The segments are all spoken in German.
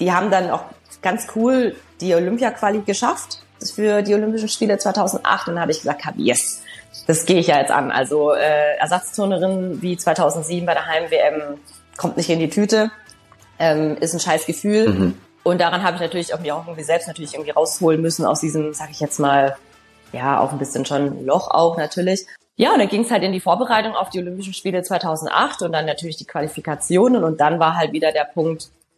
die haben dann auch ganz cool die Olympia-Quali geschafft für die Olympischen Spiele 2008. Und dann habe ich gesagt, yes, das gehe ich ja jetzt an. Also äh, Ersatzturnerin wie 2007 bei der Heim-WM kommt nicht in die Tüte, ähm, ist ein scheiß Gefühl. Mhm. Und daran habe ich natürlich auch auch irgendwie selbst natürlich irgendwie rausholen müssen aus diesem, sag ich jetzt mal, ja, auch ein bisschen schon Loch auch natürlich. Ja, und dann ging es halt in die Vorbereitung auf die Olympischen Spiele 2008 und dann natürlich die Qualifikationen und dann war halt wieder der Punkt,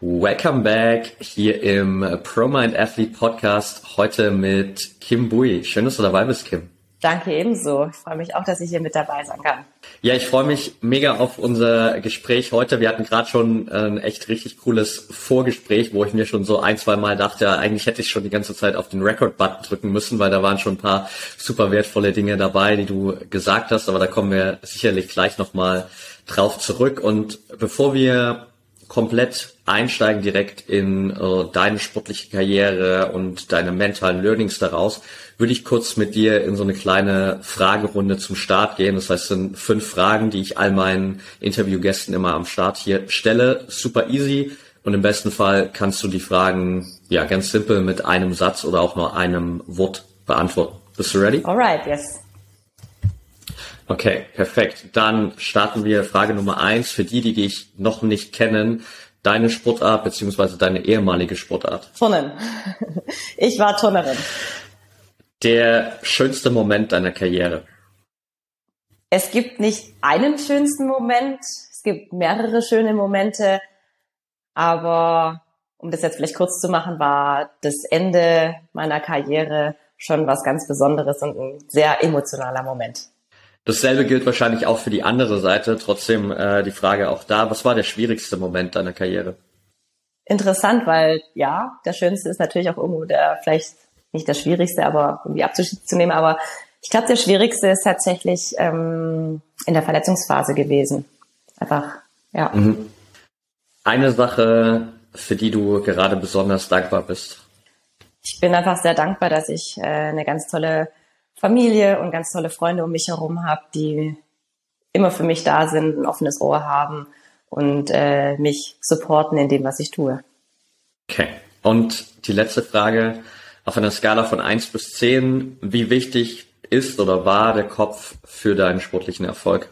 Welcome back hier im ProMind Athlete Podcast. Heute mit Kim Bui. Schön, dass du dabei bist, Kim. Danke ebenso. Ich freue mich auch, dass ich hier mit dabei sein kann. Ja, ich freue mich mega auf unser Gespräch heute. Wir hatten gerade schon ein echt richtig cooles Vorgespräch, wo ich mir schon so ein, zwei Mal dachte, eigentlich hätte ich schon die ganze Zeit auf den Record-Button drücken müssen, weil da waren schon ein paar super wertvolle Dinge dabei, die du gesagt hast. Aber da kommen wir sicherlich gleich nochmal drauf zurück. Und bevor wir komplett einsteigen direkt in äh, deine sportliche Karriere und deine mentalen Learnings daraus, würde ich kurz mit dir in so eine kleine Fragerunde zum Start gehen. Das heißt, es sind fünf Fragen, die ich all meinen Interviewgästen immer am Start hier stelle. Super easy. Und im besten Fall kannst du die Fragen ja ganz simpel mit einem Satz oder auch nur einem Wort beantworten. Bist du ready? Alright, yes. Okay, perfekt. Dann starten wir Frage Nummer eins. Für die, die dich noch nicht kennen, deine Sportart beziehungsweise deine ehemalige Sportart. Turnen. Ich war Turnerin. Der schönste Moment deiner Karriere. Es gibt nicht einen schönsten Moment. Es gibt mehrere schöne Momente. Aber um das jetzt vielleicht kurz zu machen, war das Ende meiner Karriere schon was ganz Besonderes und ein sehr emotionaler Moment. Dasselbe gilt wahrscheinlich auch für die andere Seite. Trotzdem äh, die Frage auch da, was war der schwierigste Moment deiner Karriere? Interessant, weil ja, der schönste ist natürlich auch irgendwo der, vielleicht nicht der schwierigste, aber irgendwie abzunehmen. Aber ich glaube, der schwierigste ist tatsächlich ähm, in der Verletzungsphase gewesen. Einfach, ja. Mhm. Eine Sache, für die du gerade besonders dankbar bist. Ich bin einfach sehr dankbar, dass ich äh, eine ganz tolle Familie und ganz tolle Freunde um mich herum habe, die immer für mich da sind, ein offenes Ohr haben und äh, mich supporten in dem, was ich tue. Okay. Und die letzte Frage, auf einer Skala von eins bis zehn, wie wichtig ist oder war der Kopf für deinen sportlichen Erfolg?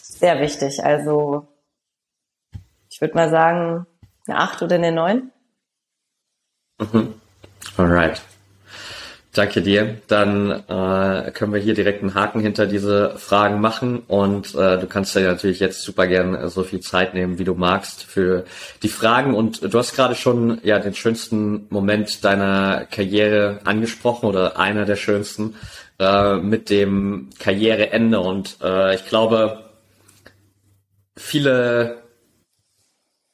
Sehr wichtig. Also ich würde mal sagen, eine acht oder eine neun. Mhm. Alright. Danke dir. Dann äh, können wir hier direkt einen Haken hinter diese Fragen machen und äh, du kannst dir natürlich jetzt super gern so viel Zeit nehmen, wie du magst für die Fragen. Und du hast gerade schon ja den schönsten Moment deiner Karriere angesprochen oder einer der schönsten äh, mit dem Karriereende. Und äh, ich glaube, viele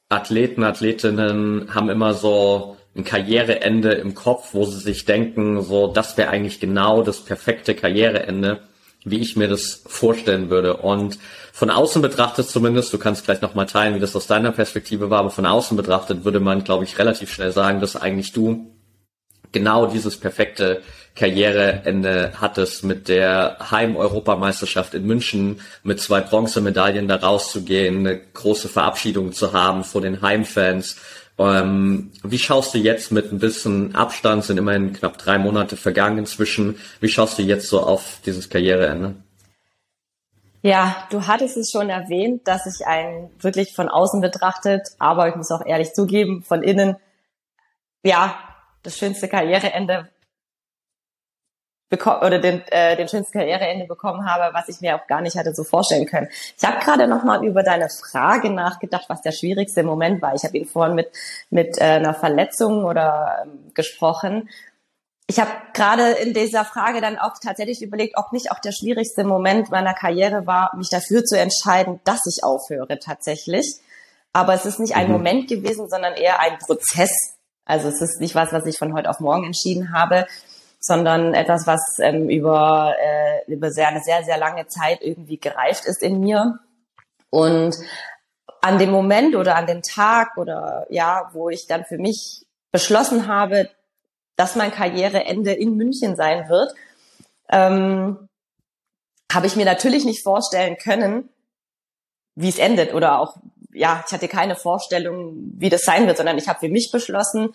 Athleten, Athletinnen haben immer so ein Karriereende im Kopf, wo sie sich denken, so, das wäre eigentlich genau das perfekte Karriereende, wie ich mir das vorstellen würde. Und von außen betrachtet zumindest, du kannst gleich nochmal teilen, wie das aus deiner Perspektive war, aber von außen betrachtet würde man, glaube ich, relativ schnell sagen, dass eigentlich du genau dieses perfekte Karriereende hattest mit der Heim-Europameisterschaft in München, mit zwei Bronzemedaillen da rauszugehen, eine große Verabschiedung zu haben vor den Heimfans, ähm, wie schaust du jetzt mit ein bisschen Abstand, sind immerhin knapp drei Monate vergangen inzwischen, wie schaust du jetzt so auf dieses Karriereende? Ja, du hattest es schon erwähnt, dass ich einen wirklich von außen betrachtet, aber ich muss auch ehrlich zugeben, von innen, ja, das schönste Karriereende bekommen oder den, äh, den schönsten Karriereende bekommen habe, was ich mir auch gar nicht hatte so vorstellen können. Ich habe gerade noch mal über deine Frage nachgedacht, was der schwierigste Moment war. Ich habe ihn vorhin mit mit äh, einer Verletzung oder ähm, gesprochen. Ich habe gerade in dieser Frage dann auch tatsächlich überlegt, ob nicht auch der schwierigste Moment meiner Karriere war, mich dafür zu entscheiden, dass ich aufhöre tatsächlich. Aber es ist nicht ein mhm. Moment gewesen, sondern eher ein Prozess. Also es ist nicht was, was ich von heute auf morgen entschieden habe, sondern etwas, was ähm, über, äh, über sehr, eine sehr, sehr lange Zeit irgendwie gereift ist in mir. Und an dem Moment oder an dem Tag oder ja, wo ich dann für mich beschlossen habe, dass mein Karriereende in München sein wird, ähm, habe ich mir natürlich nicht vorstellen können, wie es endet oder auch, ja, ich hatte keine Vorstellung, wie das sein wird, sondern ich habe für mich beschlossen,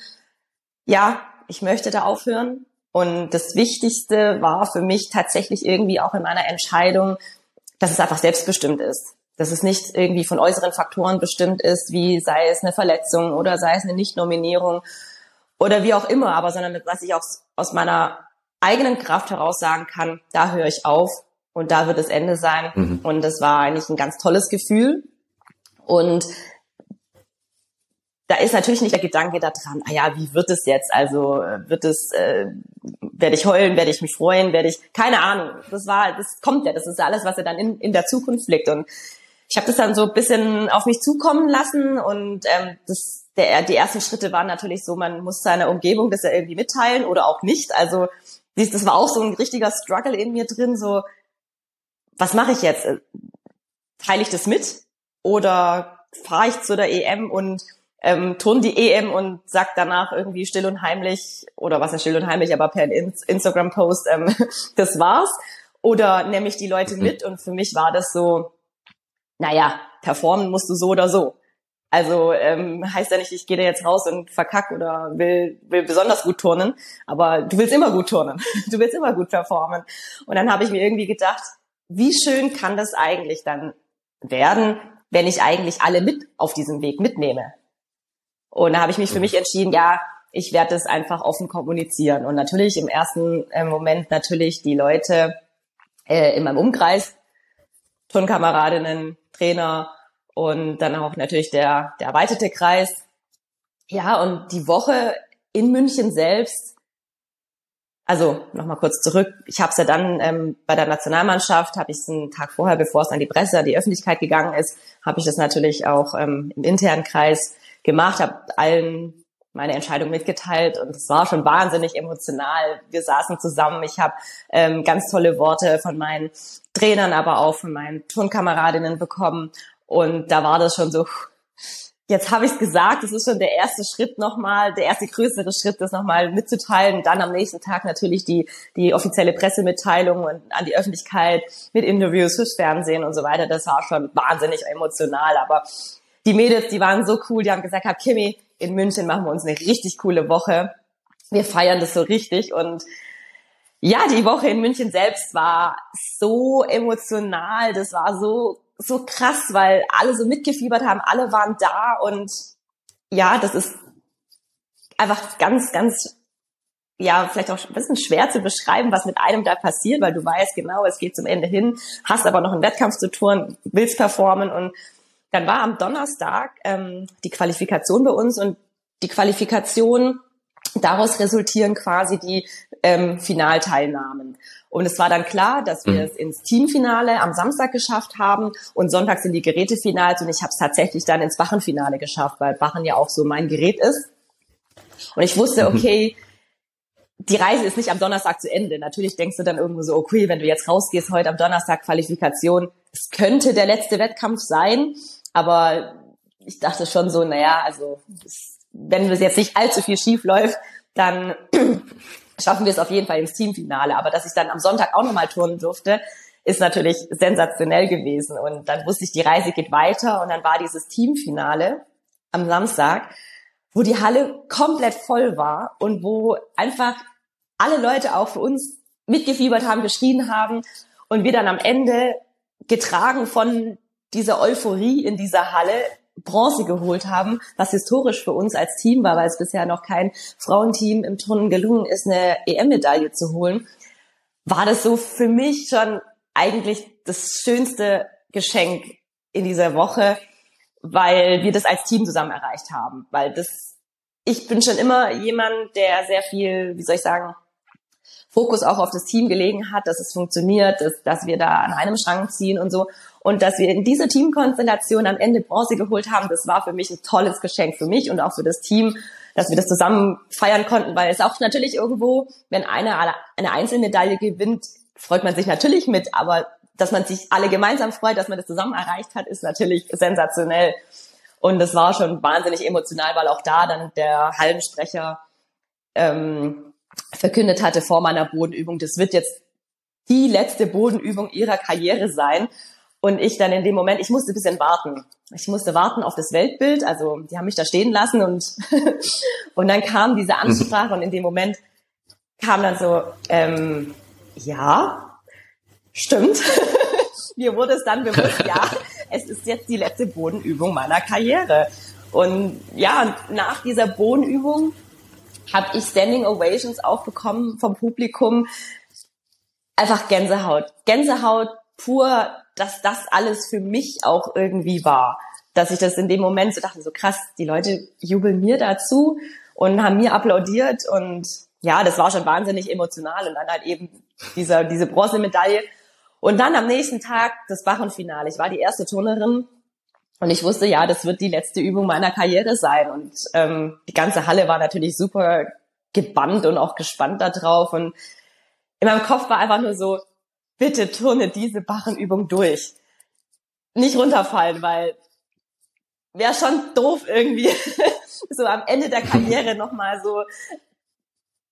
ja, ich möchte da aufhören und das Wichtigste war für mich tatsächlich irgendwie auch in meiner Entscheidung, dass es einfach selbstbestimmt ist. Dass es nicht irgendwie von äußeren Faktoren bestimmt ist, wie sei es eine Verletzung oder sei es eine Nichtnominierung oder wie auch immer, aber sondern dass ich auch aus meiner eigenen Kraft heraus sagen kann, da höre ich auf und da wird das Ende sein. Mhm. Und das war eigentlich ein ganz tolles Gefühl. Und da ist natürlich nicht der Gedanke da dran, ah ja, wie wird es jetzt? Also äh, wird es, äh, werde ich heulen, werde ich mich freuen, werde ich, keine Ahnung. Das war, das kommt ja, das ist alles, was ja dann in, in der Zukunft liegt. Und ich habe das dann so ein bisschen auf mich zukommen lassen und ähm, das, der, die ersten Schritte waren natürlich so, man muss seiner Umgebung das ja irgendwie mitteilen oder auch nicht. Also das war auch so ein richtiger Struggle in mir drin, so, was mache ich jetzt? Teile ich das mit? Oder fahre ich zu der EM und ähm, turn die EM und sagt danach irgendwie still und heimlich, oder was ist still und heimlich, aber per Instagram-Post, ähm, das war's. Oder nehme ich die Leute mit und für mich war das so, naja, performen musst du so oder so. Also ähm, heißt ja nicht, ich gehe da jetzt raus und verkack oder will, will besonders gut turnen, aber du willst immer gut turnen. Du willst immer gut performen. Und dann habe ich mir irgendwie gedacht, wie schön kann das eigentlich dann werden, wenn ich eigentlich alle mit auf diesem Weg mitnehme. Und da habe ich mich für mich entschieden, ja, ich werde es einfach offen kommunizieren. Und natürlich im ersten äh, Moment natürlich die Leute äh, in meinem Umkreis, Turnkameradinnen, Trainer und dann auch natürlich der, der erweiterte Kreis. Ja, und die Woche in München selbst, also nochmal kurz zurück, ich habe es ja dann ähm, bei der Nationalmannschaft, habe ich es einen Tag vorher, bevor es an die Presse, an die Öffentlichkeit gegangen ist, habe ich das natürlich auch ähm, im internen Kreis gemacht, habe allen meine Entscheidung mitgeteilt und es war schon wahnsinnig emotional. Wir saßen zusammen, ich habe ähm, ganz tolle Worte von meinen Trainern, aber auch von meinen Turnkameradinnen bekommen und da war das schon so, jetzt habe ich es gesagt, das ist schon der erste Schritt nochmal, der erste größere Schritt, das nochmal mitzuteilen. Dann am nächsten Tag natürlich die, die offizielle Pressemitteilung und an die Öffentlichkeit mit Interviews fürs Fernsehen und so weiter. Das war schon wahnsinnig emotional, aber die Mädels, die waren so cool, die haben gesagt, hab Kimi, in München machen wir uns eine richtig coole Woche. Wir feiern das so richtig und ja, die Woche in München selbst war so emotional, das war so so krass, weil alle so mitgefiebert haben, alle waren da und ja, das ist einfach ganz, ganz, ja, vielleicht auch ein bisschen schwer zu beschreiben, was mit einem da passiert, weil du weißt genau, es geht zum Ende hin, hast aber noch einen Wettkampf zu tun, willst performen und dann war am Donnerstag ähm, die Qualifikation bei uns und die Qualifikation, daraus resultieren quasi die ähm, Finalteilnahmen. Und es war dann klar, dass wir mhm. es ins Teamfinale am Samstag geschafft haben und Sonntag sind die Gerätefinals und ich habe es tatsächlich dann ins Bachenfinale geschafft, weil Bachen ja auch so mein Gerät ist. Und ich wusste, mhm. okay, die Reise ist nicht am Donnerstag zu Ende. Natürlich denkst du dann irgendwo so, okay, wenn du jetzt rausgehst, heute am Donnerstag Qualifikation, es könnte der letzte Wettkampf sein. Aber ich dachte schon so, naja, also wenn es jetzt nicht allzu viel schief läuft, dann schaffen wir es auf jeden Fall ins Teamfinale. Aber dass ich dann am Sonntag auch nochmal turnen durfte, ist natürlich sensationell gewesen. Und dann wusste ich, die Reise geht weiter. Und dann war dieses Teamfinale am Samstag, wo die Halle komplett voll war und wo einfach alle Leute auch für uns mitgefiebert haben, geschrien haben und wir dann am Ende getragen von diese Euphorie in dieser Halle Bronze geholt haben, was historisch für uns als Team war, weil es bisher noch kein Frauenteam im Turnen gelungen ist, eine EM-Medaille zu holen. war das so für mich schon eigentlich das schönste Geschenk in dieser Woche, weil wir das als Team zusammen erreicht haben. Weil das, ich bin schon immer jemand, der sehr viel, wie soll ich sagen, Fokus auch auf das Team gelegen hat, dass es funktioniert, dass, dass wir da an einem Strang ziehen und so. Und dass wir in dieser Teamkonstellation am Ende Bronze geholt haben, das war für mich ein tolles Geschenk für mich und auch für das Team, dass wir das zusammen feiern konnten, weil es auch natürlich irgendwo, wenn einer eine Einzelmedaille gewinnt, freut man sich natürlich mit, aber dass man sich alle gemeinsam freut, dass man das zusammen erreicht hat, ist natürlich sensationell. Und es war schon wahnsinnig emotional, weil auch da dann der Hallensprecher ähm, verkündet hatte vor meiner Bodenübung, das wird jetzt die letzte Bodenübung ihrer Karriere sein. Und ich dann in dem Moment, ich musste ein bisschen warten. Ich musste warten auf das Weltbild. Also die haben mich da stehen lassen und, und dann kam diese Ansprache und in dem Moment kam dann so, ähm, ja, stimmt. Mir wurde es dann bewusst, ja, es ist jetzt die letzte Bodenübung meiner Karriere. Und ja, nach dieser Bodenübung habe ich Standing Ovations auch bekommen vom Publikum. Einfach Gänsehaut. Gänsehaut pur, dass das alles für mich auch irgendwie war. Dass ich das in dem Moment so dachte, so krass, die Leute jubeln mir dazu und haben mir applaudiert und ja, das war schon wahnsinnig emotional und dann halt eben dieser, diese Bronzemedaille. Und dann am nächsten Tag das Bachenfinale. Ich war die erste Turnerin und ich wusste, ja, das wird die letzte Übung meiner Karriere sein. Und ähm, die ganze Halle war natürlich super gebannt und auch gespannt da drauf. Und in meinem Kopf war einfach nur so, bitte turne diese Bachenübung durch. Nicht runterfallen, weil wäre schon doof irgendwie, so am Ende der Karriere nochmal so,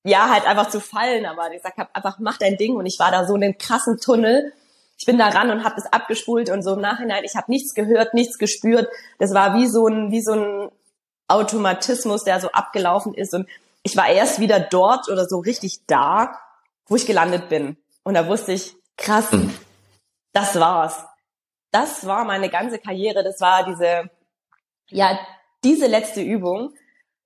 ja, halt einfach zu fallen. Aber ich sag, einfach mach dein Ding. Und ich war da so in einem krassen Tunnel ich bin da ran und habe das abgespult und so im Nachhinein, ich habe nichts gehört, nichts gespürt. Das war wie so ein, wie so ein Automatismus, der so abgelaufen ist. Und ich war erst wieder dort oder so richtig da, wo ich gelandet bin. Und da wusste ich, krass, mhm. das war's. Das war meine ganze Karriere. Das war diese, ja, diese letzte Übung.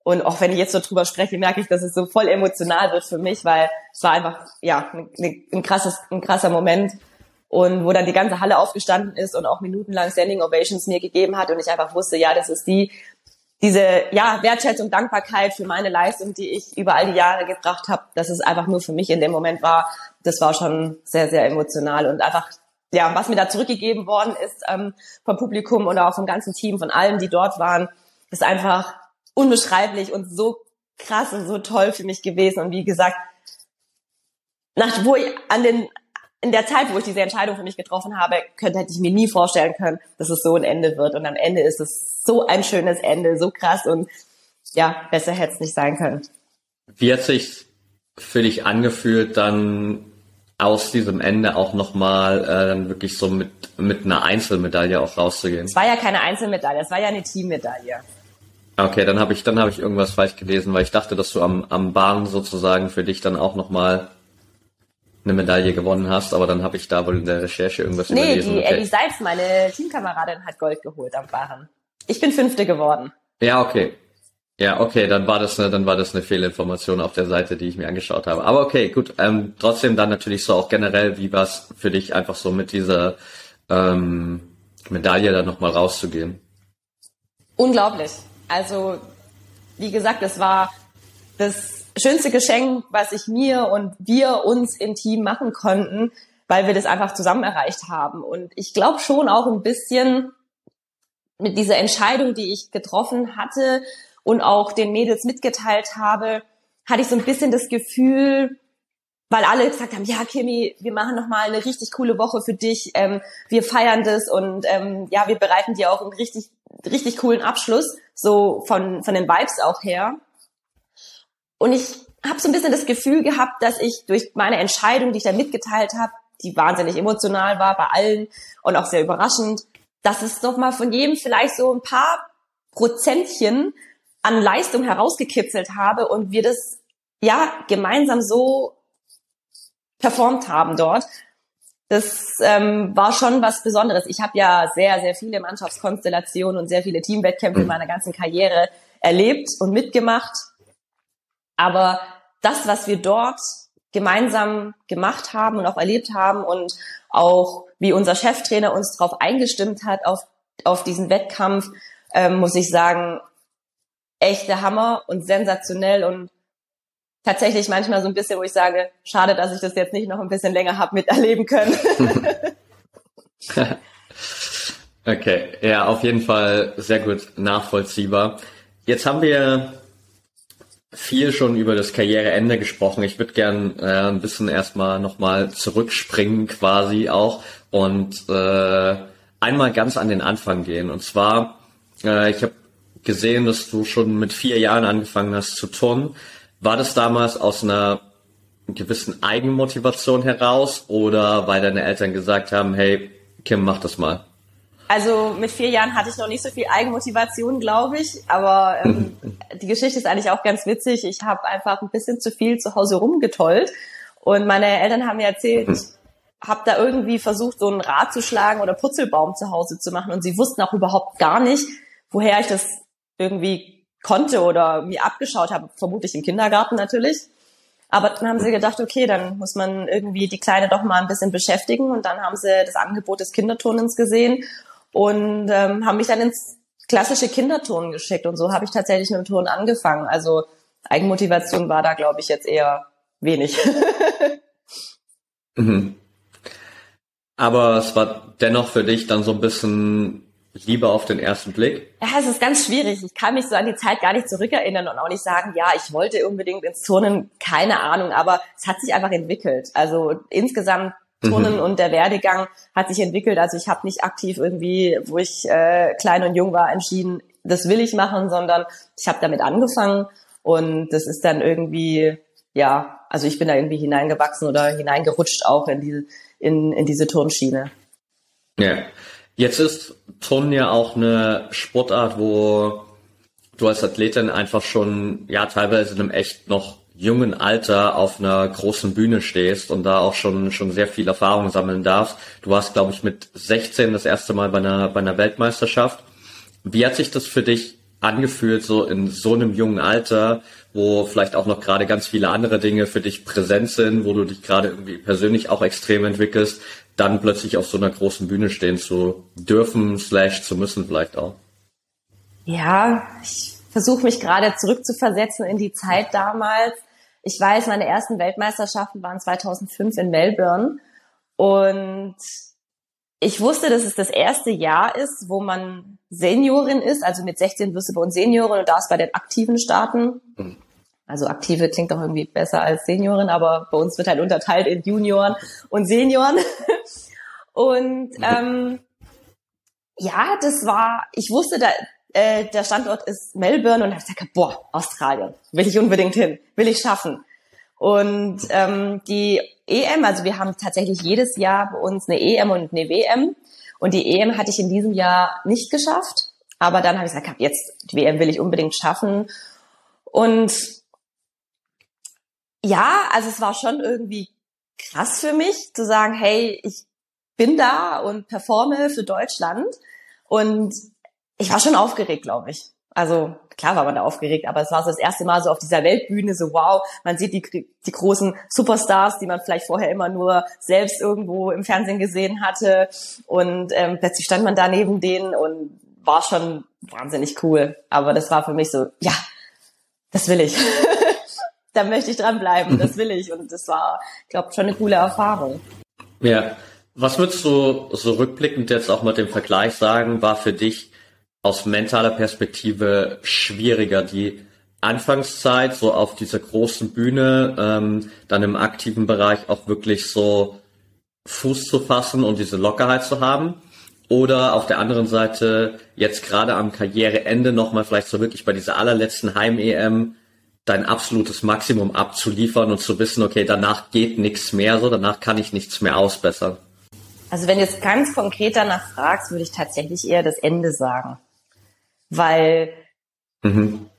Und auch wenn ich jetzt so drüber spreche, merke ich, dass es so voll emotional wird für mich, weil es war einfach, ja, ein, ein krasses, ein krasser Moment und wo dann die ganze Halle aufgestanden ist und auch minutenlang Standing Ovations mir gegeben hat und ich einfach wusste, ja, das ist die diese ja Wertschätzung, Dankbarkeit für meine Leistung, die ich über all die Jahre gebracht habe, dass es einfach nur für mich in dem Moment war, das war schon sehr sehr emotional und einfach ja, was mir da zurückgegeben worden ist ähm, vom Publikum und auch vom ganzen Team, von allen, die dort waren, ist einfach unbeschreiblich und so krass und so toll für mich gewesen. Und wie gesagt, nach, wo ich an den in der Zeit, wo ich diese Entscheidung für mich getroffen habe, könnte hätte ich mir nie vorstellen können, dass es so ein Ende wird. Und am Ende ist es so ein schönes Ende, so krass und ja, besser hätte es nicht sein können. Wie hat sich für dich angefühlt, dann aus diesem Ende auch nochmal äh, dann wirklich so mit, mit einer Einzelmedaille auch rauszugehen? Es war ja keine Einzelmedaille, es war ja eine Teammedaille. Okay, dann habe ich dann habe ich irgendwas falsch gelesen, weil ich dachte, dass du am, am Bahn sozusagen für dich dann auch nochmal eine Medaille gewonnen hast, aber dann habe ich da wohl in der Recherche irgendwas nee, überlesen. Nee, die okay. Ellie Seitz, meine Teamkameradin, hat Gold geholt am Fahren. Ich bin Fünfte geworden. Ja, okay. Ja, okay, dann war das eine, dann war das eine Fehlinformation auf der Seite, die ich mir angeschaut habe. Aber okay, gut. Ähm, trotzdem dann natürlich so auch generell, wie war es für dich einfach so mit dieser ähm, Medaille dann nochmal rauszugehen? Unglaublich. Also, wie gesagt, es war das schönste Geschenk, was ich mir und wir uns im Team machen konnten, weil wir das einfach zusammen erreicht haben. Und ich glaube schon auch ein bisschen mit dieser Entscheidung, die ich getroffen hatte und auch den Mädels mitgeteilt habe, hatte ich so ein bisschen das Gefühl, weil alle gesagt haben, ja, Kimi, wir machen noch mal eine richtig coole Woche für dich, ähm, wir feiern das und ähm, ja, wir bereiten dir auch einen richtig, richtig coolen Abschluss, so von, von den Vibes auch her. Und ich habe so ein bisschen das Gefühl gehabt, dass ich durch meine Entscheidung, die ich da mitgeteilt habe, die wahnsinnig emotional war bei allen und auch sehr überraschend, dass es doch mal von jedem vielleicht so ein paar Prozentchen an Leistung herausgekitzelt habe und wir das ja gemeinsam so performt haben dort. Das ähm, war schon was Besonderes. Ich habe ja sehr, sehr viele Mannschaftskonstellationen und sehr viele Teamwettkämpfe in mhm. meiner ganzen Karriere erlebt und mitgemacht. Aber das, was wir dort gemeinsam gemacht haben und auch erlebt haben und auch wie unser Cheftrainer uns darauf eingestimmt hat auf, auf diesen Wettkampf, ähm, muss ich sagen, echter Hammer und sensationell und tatsächlich manchmal so ein bisschen, wo ich sage, schade, dass ich das jetzt nicht noch ein bisschen länger habe miterleben können. okay, ja, auf jeden Fall sehr gut nachvollziehbar. Jetzt haben wir viel schon über das Karriereende gesprochen. Ich würde gern äh, ein bisschen erstmal nochmal zurückspringen quasi auch und äh, einmal ganz an den Anfang gehen. Und zwar, äh, ich habe gesehen, dass du schon mit vier Jahren angefangen hast zu turnen. War das damals aus einer gewissen Eigenmotivation heraus oder weil deine Eltern gesagt haben, hey, Kim, mach das mal? Also mit vier Jahren hatte ich noch nicht so viel Eigenmotivation, glaube ich. Aber ähm, die Geschichte ist eigentlich auch ganz witzig. Ich habe einfach ein bisschen zu viel zu Hause rumgetollt. Und meine Eltern haben mir erzählt, ich habe da irgendwie versucht, so ein Rad zu schlagen oder Putzelbaum zu Hause zu machen. Und sie wussten auch überhaupt gar nicht, woher ich das irgendwie konnte oder mir abgeschaut habe. Vermutlich im Kindergarten natürlich. Aber dann haben sie gedacht, okay, dann muss man irgendwie die Kleine doch mal ein bisschen beschäftigen. Und dann haben sie das Angebot des Kinderturnens gesehen und ähm, haben mich dann ins klassische Kinderturnen geschickt und so habe ich tatsächlich mit dem Turnen angefangen. Also Eigenmotivation war da, glaube ich, jetzt eher wenig. mhm. Aber es war dennoch für dich dann so ein bisschen lieber auf den ersten Blick? Ja, es ist ganz schwierig. Ich kann mich so an die Zeit gar nicht zurückerinnern und auch nicht sagen, ja, ich wollte unbedingt ins Turnen, keine Ahnung, aber es hat sich einfach entwickelt. Also insgesamt mhm. und der Werdegang hat sich entwickelt. Also ich habe nicht aktiv irgendwie, wo ich äh, klein und jung war, entschieden, das will ich machen, sondern ich habe damit angefangen und das ist dann irgendwie, ja, also ich bin da irgendwie hineingewachsen oder hineingerutscht auch in diese, in, in diese Turnschiene. Ja, jetzt ist Turnen ja auch eine Sportart, wo du als Athletin einfach schon, ja, teilweise in einem echt noch jungen Alter auf einer großen Bühne stehst und da auch schon schon sehr viel Erfahrung sammeln darfst. Du warst, glaube ich, mit 16 das erste Mal bei einer bei einer Weltmeisterschaft. Wie hat sich das für dich angefühlt, so in so einem jungen Alter, wo vielleicht auch noch gerade ganz viele andere Dinge für dich präsent sind, wo du dich gerade irgendwie persönlich auch extrem entwickelst, dann plötzlich auf so einer großen Bühne stehen zu dürfen, slash zu müssen vielleicht auch? Ja, ich versuche mich gerade zurückzuversetzen in die Zeit damals. Ich weiß, meine ersten Weltmeisterschaften waren 2005 in Melbourne und ich wusste, dass es das erste Jahr ist, wo man Seniorin ist. Also mit 16 wirst du bei uns Seniorin und darfst bei den Aktiven starten. Mhm. Also Aktive klingt doch irgendwie besser als Seniorin, aber bei uns wird halt unterteilt in Junioren und Senioren. Und mhm. ähm, ja, das war, ich wusste, da, äh, der Standort ist Melbourne und habe gesagt, boah, Australien, will ich unbedingt hin, will ich schaffen. Und ähm, die EM, also wir haben tatsächlich jedes Jahr bei uns eine EM und eine WM. Und die EM hatte ich in diesem Jahr nicht geschafft. Aber dann habe ich gesagt, jetzt die WM will ich unbedingt schaffen. Und ja, also es war schon irgendwie krass für mich zu sagen, hey, ich bin da und performe für Deutschland. Und ich war schon aufgeregt, glaube ich. Also klar war man da aufgeregt, aber es war so das erste Mal so auf dieser Weltbühne, so wow, man sieht die, die großen Superstars, die man vielleicht vorher immer nur selbst irgendwo im Fernsehen gesehen hatte. Und ähm, plötzlich stand man da neben denen und war schon wahnsinnig cool. Aber das war für mich so, ja, das will ich. da möchte ich dranbleiben, das will ich. Und das war, glaube schon eine coole Erfahrung. Ja. Was würdest du so rückblickend jetzt auch mit dem Vergleich sagen, war für dich aus mentaler Perspektive schwieriger, die Anfangszeit so auf dieser großen Bühne, ähm, dann im aktiven Bereich auch wirklich so Fuß zu fassen und diese Lockerheit zu haben? Oder auf der anderen Seite jetzt gerade am Karriereende nochmal vielleicht so wirklich bei dieser allerletzten Heim-EM dein absolutes Maximum abzuliefern und zu wissen, okay, danach geht nichts mehr so, danach kann ich nichts mehr ausbessern? Also wenn du jetzt ganz konkret danach fragst, würde ich tatsächlich eher das Ende sagen weil mhm.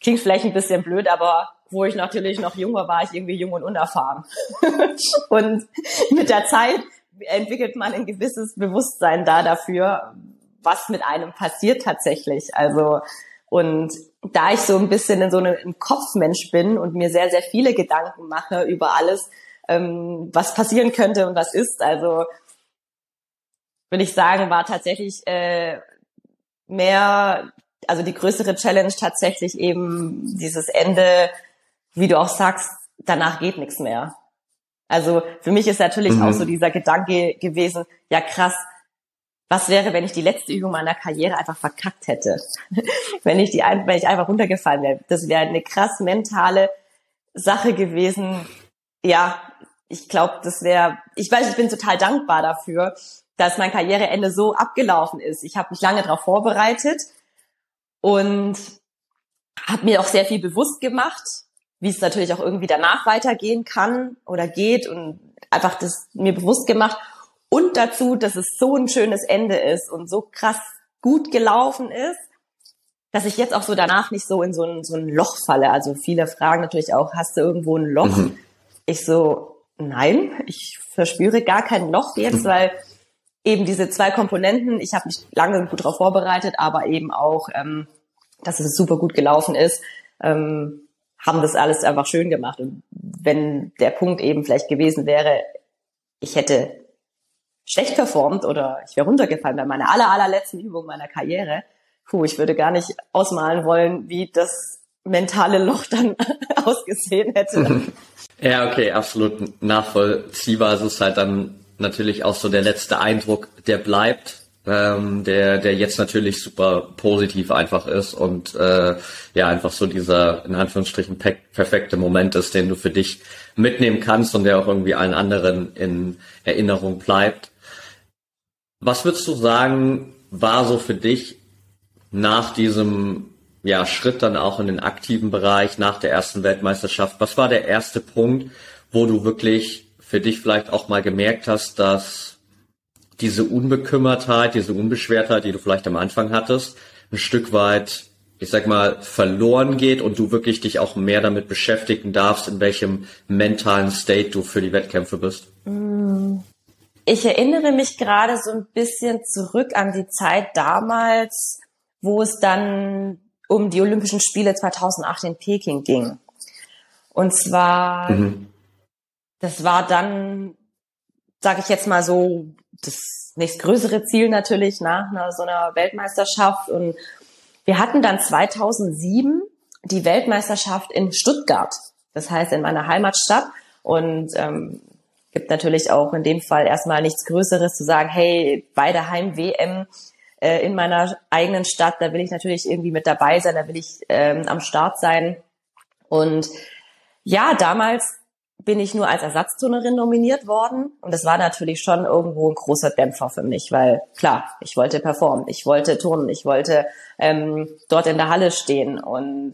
klingt vielleicht ein bisschen blöd, aber wo ich natürlich noch jung war, war ich irgendwie jung und unerfahren. und mit der Zeit entwickelt man ein gewisses Bewusstsein da dafür, was mit einem passiert tatsächlich. Also Und da ich so ein bisschen in so einem Kopfmensch bin und mir sehr, sehr viele Gedanken mache über alles, ähm, was passieren könnte und was ist, also würde ich sagen, war tatsächlich äh, mehr, also die größere Challenge tatsächlich eben dieses Ende, wie du auch sagst, danach geht nichts mehr. Also für mich ist natürlich mhm. auch so dieser Gedanke gewesen, ja krass, was wäre, wenn ich die letzte Übung meiner Karriere einfach verkackt hätte? wenn ich die, wenn ich einfach runtergefallen wäre. Das wäre eine krass mentale Sache gewesen. Ja, ich glaube, das wäre, ich weiß, ich bin total dankbar dafür, dass mein Karriereende so abgelaufen ist. Ich habe mich lange darauf vorbereitet und habe mir auch sehr viel bewusst gemacht, wie es natürlich auch irgendwie danach weitergehen kann oder geht und einfach das mir bewusst gemacht und dazu, dass es so ein schönes Ende ist und so krass gut gelaufen ist, dass ich jetzt auch so danach nicht so in so ein, so ein Loch falle. Also viele fragen natürlich auch, hast du irgendwo ein Loch? Mhm. Ich so, nein, ich verspüre gar kein Loch jetzt, weil eben diese zwei Komponenten, ich habe mich lange gut darauf vorbereitet, aber eben auch, ähm, dass es super gut gelaufen ist, ähm, haben das alles einfach schön gemacht. Und wenn der Punkt eben vielleicht gewesen wäre, ich hätte schlecht performt oder ich wäre runtergefallen bei meiner aller, allerletzten Übung meiner Karriere, puh, ich würde gar nicht ausmalen wollen, wie das mentale Loch dann ausgesehen hätte. Ja, okay, absolut nachvollziehbar. Es ist halt dann natürlich auch so der letzte Eindruck, der bleibt, ähm, der, der jetzt natürlich super positiv einfach ist und äh, ja, einfach so dieser in Anführungsstrichen pe perfekte Moment ist, den du für dich mitnehmen kannst und der auch irgendwie allen anderen in Erinnerung bleibt. Was würdest du sagen, war so für dich nach diesem ja, Schritt dann auch in den aktiven Bereich, nach der ersten Weltmeisterschaft? Was war der erste Punkt, wo du wirklich für dich vielleicht auch mal gemerkt hast, dass diese Unbekümmertheit, diese Unbeschwertheit, die du vielleicht am Anfang hattest, ein Stück weit, ich sag mal, verloren geht und du wirklich dich auch mehr damit beschäftigen darfst, in welchem mentalen State du für die Wettkämpfe bist? Ich erinnere mich gerade so ein bisschen zurück an die Zeit damals, wo es dann um die Olympischen Spiele 2008 in Peking ging. Und zwar mhm das war dann, sage ich jetzt mal so, das nächstgrößere Ziel natürlich nach einer, so einer Weltmeisterschaft. Und wir hatten dann 2007 die Weltmeisterschaft in Stuttgart, das heißt in meiner Heimatstadt. Und ähm, gibt natürlich auch in dem Fall erstmal nichts Größeres zu sagen, hey, bei der Heim-WM äh, in meiner eigenen Stadt, da will ich natürlich irgendwie mit dabei sein, da will ich ähm, am Start sein. Und ja, damals bin ich nur als Ersatzturnerin nominiert worden. Und das war natürlich schon irgendwo ein großer Dämpfer für mich, weil klar, ich wollte performen, ich wollte turnen, ich wollte ähm, dort in der Halle stehen. Und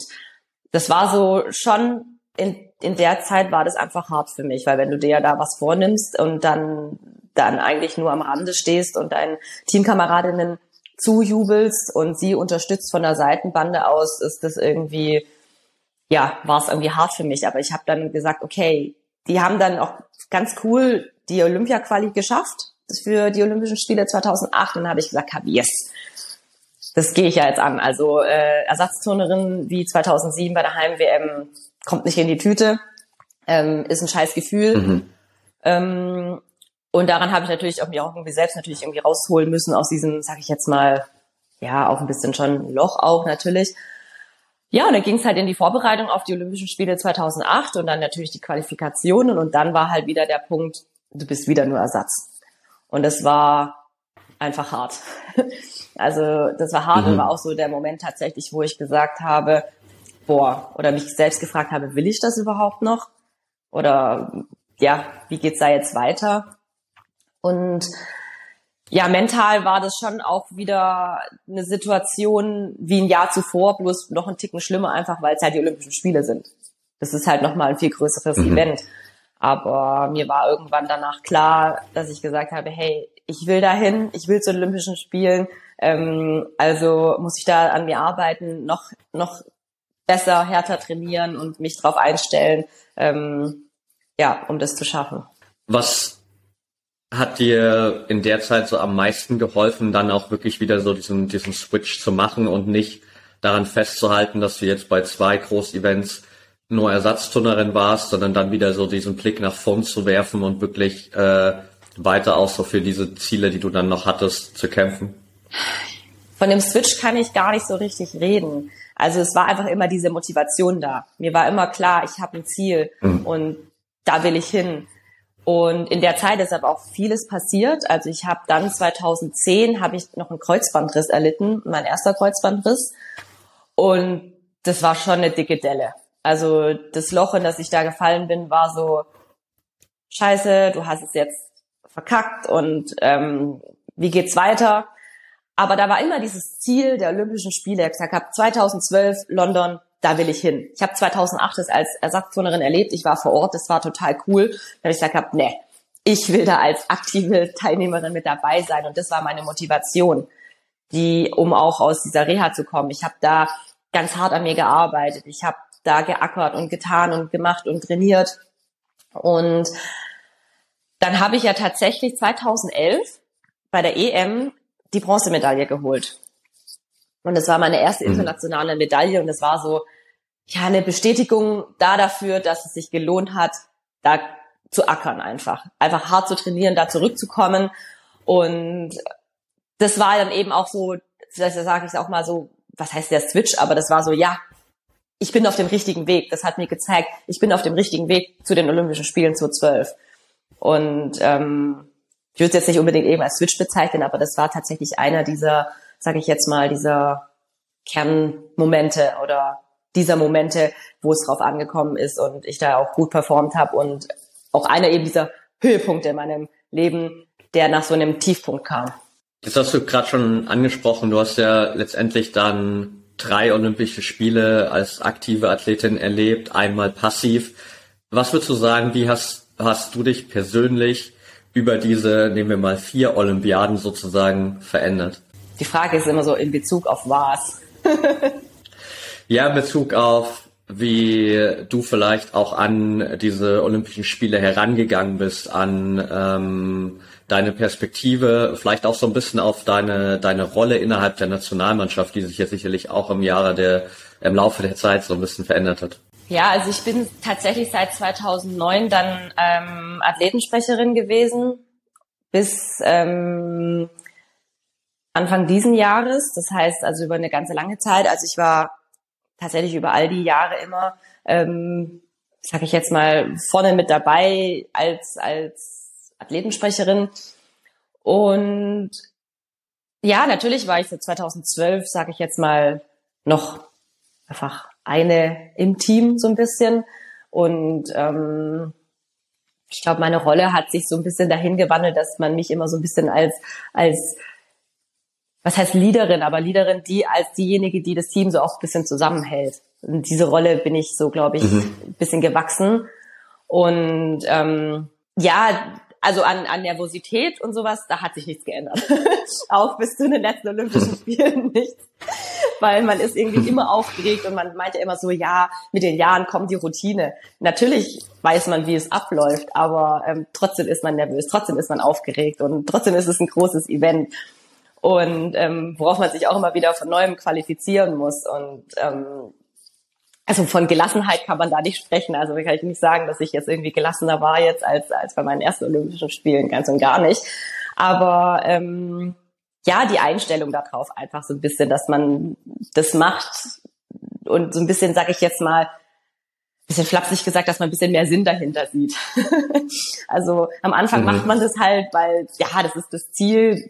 das war so schon in, in der Zeit war das einfach hart für mich, weil wenn du dir ja da was vornimmst und dann, dann eigentlich nur am Rande stehst und deinen Teamkameradinnen zujubelst und sie unterstützt von der Seitenbande aus, ist das irgendwie ja, war es irgendwie hart für mich. Aber ich habe dann gesagt, okay, die haben dann auch ganz cool die Olympia-Quali geschafft für die Olympischen Spiele 2008. Und dann habe ich gesagt, yes, das gehe ich ja jetzt an. Also äh, Ersatzturnerin wie 2007 bei der Heim-WM kommt nicht in die Tüte, ähm, ist ein scheiß Gefühl. Mhm. Ähm, und daran habe ich natürlich auch mir auch irgendwie selbst natürlich irgendwie rausholen müssen aus diesem, sag ich jetzt mal, ja, auch ein bisschen schon Loch auch natürlich. Ja, und dann ging es halt in die Vorbereitung auf die Olympischen Spiele 2008 und dann natürlich die Qualifikationen und dann war halt wieder der Punkt, du bist wieder nur Ersatz. Und das war einfach hart. Also das war hart mhm. und war auch so der Moment tatsächlich, wo ich gesagt habe, boah, oder mich selbst gefragt habe, will ich das überhaupt noch? Oder ja, wie geht's da jetzt weiter? Und ja, mental war das schon auch wieder eine Situation wie ein Jahr zuvor, bloß noch ein Ticken schlimmer, einfach weil es halt die Olympischen Spiele sind. Das ist halt nochmal ein viel größeres mhm. Event. Aber mir war irgendwann danach klar, dass ich gesagt habe, hey, ich will dahin, ich will zu den Olympischen Spielen, ähm, also muss ich da an mir arbeiten, noch, noch besser, härter trainieren und mich drauf einstellen, ähm, ja, um das zu schaffen. Was hat dir in der Zeit so am meisten geholfen, dann auch wirklich wieder so diesen, diesen Switch zu machen und nicht daran festzuhalten, dass du jetzt bei zwei Groß-Events nur Ersatzturnerin warst, sondern dann wieder so diesen Blick nach vorn zu werfen und wirklich äh, weiter auch so für diese Ziele, die du dann noch hattest, zu kämpfen? Von dem Switch kann ich gar nicht so richtig reden. Also es war einfach immer diese Motivation da. Mir war immer klar, ich habe ein Ziel mhm. und da will ich hin. Und in der Zeit ist aber auch vieles passiert. Also ich habe dann 2010 habe ich noch einen Kreuzbandriss erlitten, mein erster Kreuzbandriss. Und das war schon eine dicke Delle. Also das Loch, in das ich da gefallen bin, war so, scheiße, du hast es jetzt verkackt und ähm, wie geht's weiter? Aber da war immer dieses Ziel der Olympischen Spiele. Ich gesagt habe, 2012 London, da will ich hin. Ich habe 2008 das als Ersatzturnerin erlebt. Ich war vor Ort, das war total cool. Da habe ich gesagt, hab, nee, ich will da als aktive Teilnehmerin mit dabei sein. Und das war meine Motivation, die, um auch aus dieser Reha zu kommen. Ich habe da ganz hart an mir gearbeitet. Ich habe da geackert und getan und gemacht und trainiert. Und dann habe ich ja tatsächlich 2011 bei der EM die Bronzemedaille geholt. Und es war meine erste mhm. internationale Medaille und es war so, ja, eine Bestätigung da dafür, dass es sich gelohnt hat, da zu ackern einfach. Einfach hart zu trainieren, da zurückzukommen. Und das war dann eben auch so, vielleicht sage ich es auch mal so, was heißt der Switch, aber das war so, ja, ich bin auf dem richtigen Weg. Das hat mir gezeigt, ich bin auf dem richtigen Weg zu den Olympischen Spielen 2012. Und ähm, ich würde es jetzt nicht unbedingt eben als Switch bezeichnen, aber das war tatsächlich einer dieser, sage ich jetzt mal, dieser Kernmomente oder dieser Momente, wo es drauf angekommen ist und ich da auch gut performt habe und auch einer eben dieser Höhepunkte in meinem Leben, der nach so einem Tiefpunkt kam. Das hast du gerade schon angesprochen. Du hast ja letztendlich dann drei Olympische Spiele als aktive Athletin erlebt, einmal passiv. Was würdest du sagen, wie hast, hast du dich persönlich über diese, nehmen wir mal vier Olympiaden sozusagen verändert? Die Frage ist immer so in Bezug auf was? ja, in Bezug auf wie du vielleicht auch an diese Olympischen Spiele herangegangen bist, an ähm, deine Perspektive, vielleicht auch so ein bisschen auf deine deine Rolle innerhalb der Nationalmannschaft, die sich ja sicherlich auch im Jahre der im Laufe der Zeit so ein bisschen verändert hat. Ja, also ich bin tatsächlich seit 2009 dann ähm, Athletensprecherin gewesen bis ähm, Anfang diesen Jahres. Das heißt also über eine ganze lange Zeit. Also ich war tatsächlich über all die Jahre immer, ähm, sag ich jetzt mal, vorne mit dabei als als Athletensprecherin. Und ja, natürlich war ich seit 2012, sage ich jetzt mal, noch einfach eine im Team so ein bisschen. Und ähm, ich glaube, meine Rolle hat sich so ein bisschen dahin gewandelt, dass man mich immer so ein bisschen als, als was heißt Leaderin, aber Leaderin, die als diejenige, die das Team so auch ein bisschen zusammenhält. Und diese Rolle bin ich so, glaube ich, mhm. ein bisschen gewachsen. Und ähm, ja, also an, an Nervosität und sowas, da hat sich nichts geändert. auch bis zu den letzten Olympischen Spielen nichts weil man ist irgendwie immer aufgeregt und man meint ja immer so, ja, mit den Jahren kommt die Routine. Natürlich weiß man, wie es abläuft, aber ähm, trotzdem ist man nervös, trotzdem ist man aufgeregt und trotzdem ist es ein großes Event. Und ähm, worauf man sich auch immer wieder von neuem qualifizieren muss. Und ähm, also von Gelassenheit kann man da nicht sprechen. Also kann ich nicht sagen, dass ich jetzt irgendwie gelassener war jetzt als, als bei meinen ersten Olympischen Spielen, ganz und gar nicht. Aber ähm, ja, die Einstellung darauf einfach so ein bisschen, dass man das macht und so ein bisschen, sag ich jetzt mal, bisschen flapsig gesagt, dass man ein bisschen mehr Sinn dahinter sieht. also am Anfang mhm. macht man das halt, weil ja, das ist das Ziel.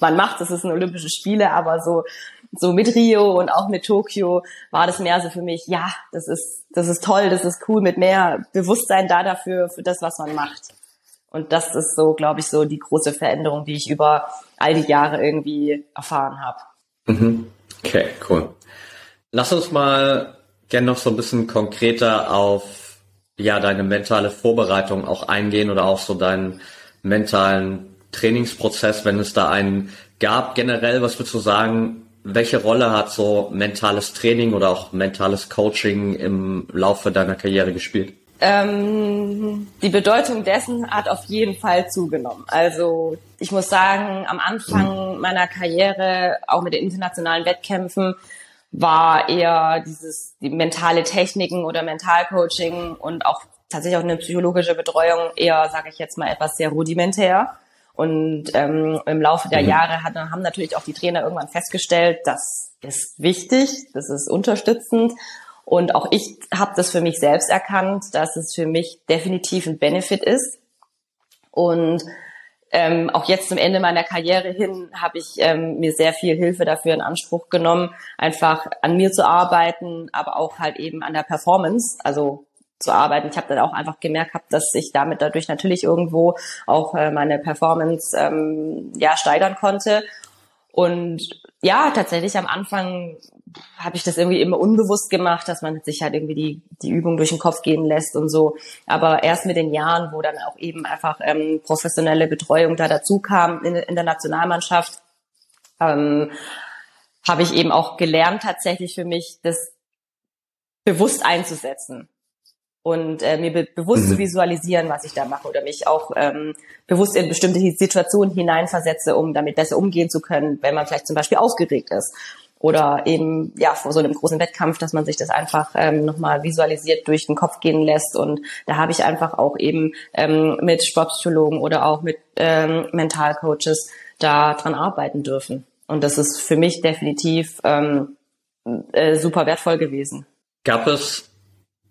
Man macht, das ist ein Olympische Spiele, aber so so mit Rio und auch mit Tokio war das mehr so für mich, ja, das ist das ist toll, das ist cool mit mehr Bewusstsein da dafür für das, was man macht. Und das ist so, glaube ich, so die große Veränderung, die ich über all die Jahre irgendwie erfahren habe. Mhm. Okay, cool. Lass uns mal gerne noch so ein bisschen konkreter auf ja deine mentale Vorbereitung auch eingehen oder auch so deinen mentalen Trainingsprozess, wenn es da einen gab. Generell, was würdest du sagen, welche Rolle hat so mentales Training oder auch mentales Coaching im Laufe deiner Karriere gespielt? Ähm, die Bedeutung dessen hat auf jeden Fall zugenommen. Also ich muss sagen, am Anfang meiner Karriere, auch mit den internationalen Wettkämpfen, war eher dieses die mentale Techniken oder Mentalcoaching und auch tatsächlich auch eine psychologische Betreuung eher, sage ich jetzt mal, etwas sehr rudimentär. Und ähm, im Laufe der mhm. Jahre hat, haben natürlich auch die Trainer irgendwann festgestellt, das ist wichtig, das ist unterstützend. Und auch ich habe das für mich selbst erkannt, dass es für mich definitiv ein Benefit ist. Und ähm, auch jetzt zum Ende meiner Karriere hin habe ich ähm, mir sehr viel Hilfe dafür in Anspruch genommen, einfach an mir zu arbeiten, aber auch halt eben an der Performance, also zu arbeiten. Ich habe dann auch einfach gemerkt, hab, dass ich damit dadurch natürlich irgendwo auch äh, meine Performance ähm, ja steigern konnte. Und ja, tatsächlich am Anfang habe ich das irgendwie immer unbewusst gemacht, dass man sich halt irgendwie die, die Übung durch den Kopf gehen lässt und so. Aber erst mit den Jahren, wo dann auch eben einfach ähm, professionelle Betreuung da dazu kam in, in der Nationalmannschaft, ähm, habe ich eben auch gelernt, tatsächlich für mich das bewusst einzusetzen und äh, mir be bewusst mhm. zu visualisieren, was ich da mache oder mich auch ähm, bewusst in bestimmte Situationen hineinversetze, um damit besser umgehen zu können, wenn man vielleicht zum Beispiel aufgeregt ist oder eben ja vor so einem großen Wettkampf, dass man sich das einfach ähm, nochmal visualisiert durch den Kopf gehen lässt und da habe ich einfach auch eben ähm, mit Sportpsychologen oder auch mit ähm, Mentalcoaches da dran arbeiten dürfen und das ist für mich definitiv ähm, äh, super wertvoll gewesen. Gab es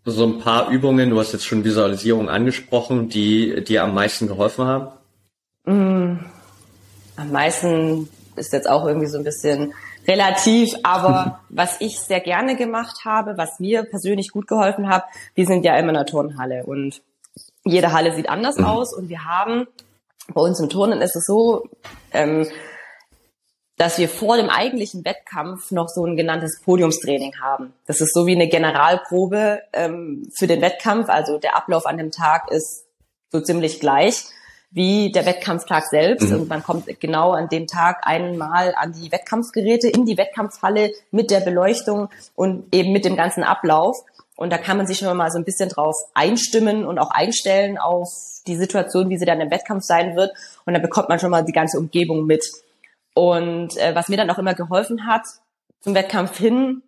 so ein paar Übungen, du hast jetzt schon Visualisierung angesprochen, die dir am meisten geholfen haben? Mm, am meisten ist jetzt auch irgendwie so ein bisschen relativ, aber was ich sehr gerne gemacht habe, was mir persönlich gut geholfen hat, wir sind ja immer in einer Turnhalle und jede Halle sieht anders mhm. aus und wir haben bei uns im Turnen ist es so, ähm, dass wir vor dem eigentlichen Wettkampf noch so ein genanntes Podiumstraining haben. Das ist so wie eine Generalprobe ähm, für den Wettkampf. Also der Ablauf an dem Tag ist so ziemlich gleich wie der Wettkampftag selbst. Mhm. Und man kommt genau an dem Tag einmal an die Wettkampfgeräte, in die Wettkampfhalle mit der Beleuchtung und eben mit dem ganzen Ablauf. Und da kann man sich schon mal so ein bisschen drauf einstimmen und auch einstellen auf die Situation, wie sie dann im Wettkampf sein wird. Und dann bekommt man schon mal die ganze Umgebung mit. Und äh, was mir dann auch immer geholfen hat zum Wettkampf hin,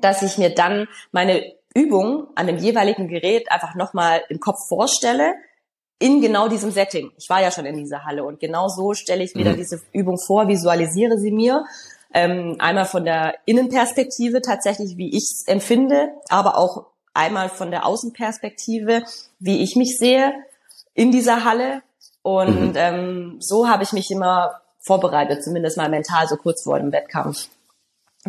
dass ich mir dann meine Übung an dem jeweiligen Gerät einfach nochmal im Kopf vorstelle, in genau diesem Setting. Ich war ja schon in dieser Halle und genau so stelle ich mir dann mhm. diese Übung vor, visualisiere sie mir. Ähm, einmal von der Innenperspektive tatsächlich, wie ich es empfinde, aber auch einmal von der Außenperspektive, wie ich mich sehe in dieser Halle. Und mhm. ähm, so habe ich mich immer vorbereitet, zumindest mal mental, so kurz vor dem Wettkampf.